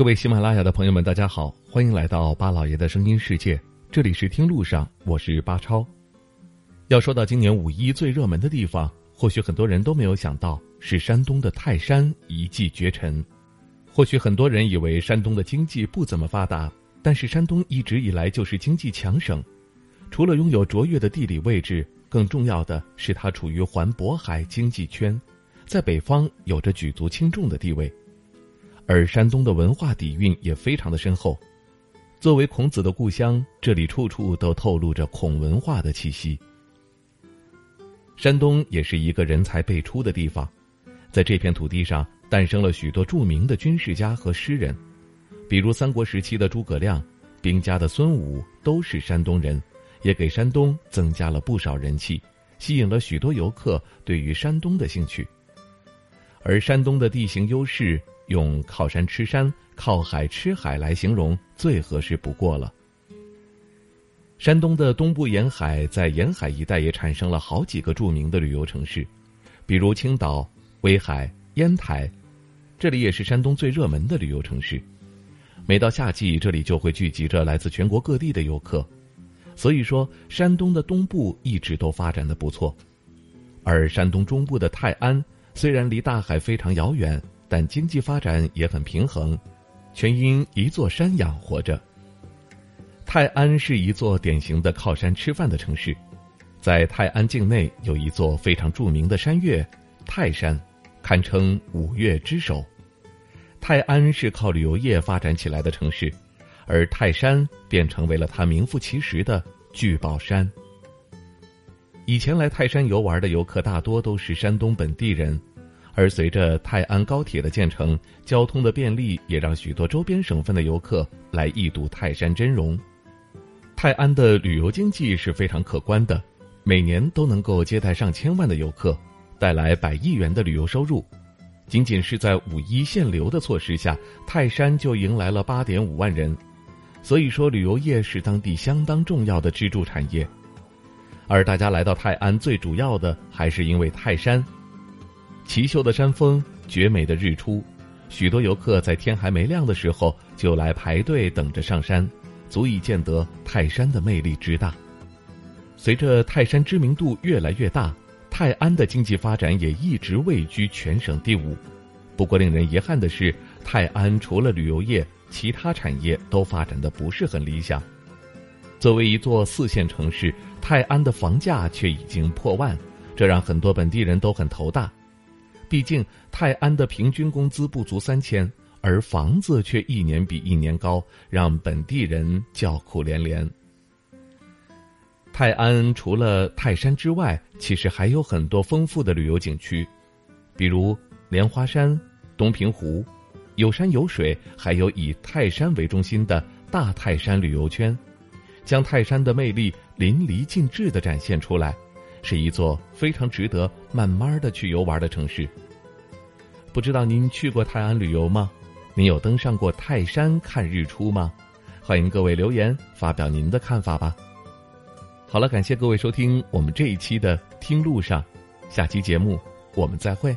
各位喜马拉雅的朋友们，大家好，欢迎来到巴老爷的声音世界。这里是听路上，我是巴超。要说到今年五一最热门的地方，或许很多人都没有想到是山东的泰山一骑绝尘。或许很多人以为山东的经济不怎么发达，但是山东一直以来就是经济强省。除了拥有卓越的地理位置，更重要的是它处于环渤海经济圈，在北方有着举足轻重的地位。而山东的文化底蕴也非常的深厚，作为孔子的故乡，这里处处都透露着孔文化的气息。山东也是一个人才辈出的地方，在这片土地上诞生了许多著名的军事家和诗人，比如三国时期的诸葛亮、兵家的孙武都是山东人，也给山东增加了不少人气，吸引了许多游客对于山东的兴趣。而山东的地形优势。用靠山吃山、靠海吃海来形容最合适不过了。山东的东部沿海，在沿海一带也产生了好几个著名的旅游城市，比如青岛、威海、烟台，这里也是山东最热门的旅游城市。每到夏季，这里就会聚集着来自全国各地的游客，所以说山东的东部一直都发展的不错。而山东中部的泰安，虽然离大海非常遥远。但经济发展也很平衡，全因一座山养活着。泰安是一座典型的靠山吃饭的城市，在泰安境内有一座非常著名的山岳——泰山，堪称五岳之首。泰安是靠旅游业发展起来的城市，而泰山便成为了它名副其实的聚宝山。以前来泰山游玩的游客大多都是山东本地人。而随着泰安高铁的建成，交通的便利也让许多周边省份的游客来一睹泰山真容。泰安的旅游经济是非常可观的，每年都能够接待上千万的游客，带来百亿元的旅游收入。仅仅是在五一限流的措施下，泰山就迎来了八点五万人。所以说，旅游业是当地相当重要的支柱产业。而大家来到泰安，最主要的还是因为泰山。奇秀的山峰，绝美的日出，许多游客在天还没亮的时候就来排队等着上山，足以见得泰山的魅力之大。随着泰山知名度越来越大，泰安的经济发展也一直位居全省第五。不过，令人遗憾的是，泰安除了旅游业，其他产业都发展的不是很理想。作为一座四线城市，泰安的房价却已经破万，这让很多本地人都很头大。毕竟泰安的平均工资不足三千，而房子却一年比一年高，让本地人叫苦连连。泰安除了泰山之外，其实还有很多丰富的旅游景区，比如莲花山、东平湖，有山有水，还有以泰山为中心的大泰山旅游圈，将泰山的魅力淋漓尽致的展现出来。是一座非常值得慢慢的去游玩的城市。不知道您去过泰安旅游吗？您有登上过泰山看日出吗？欢迎各位留言发表您的看法吧。好了，感谢各位收听我们这一期的听路上，下期节目我们再会。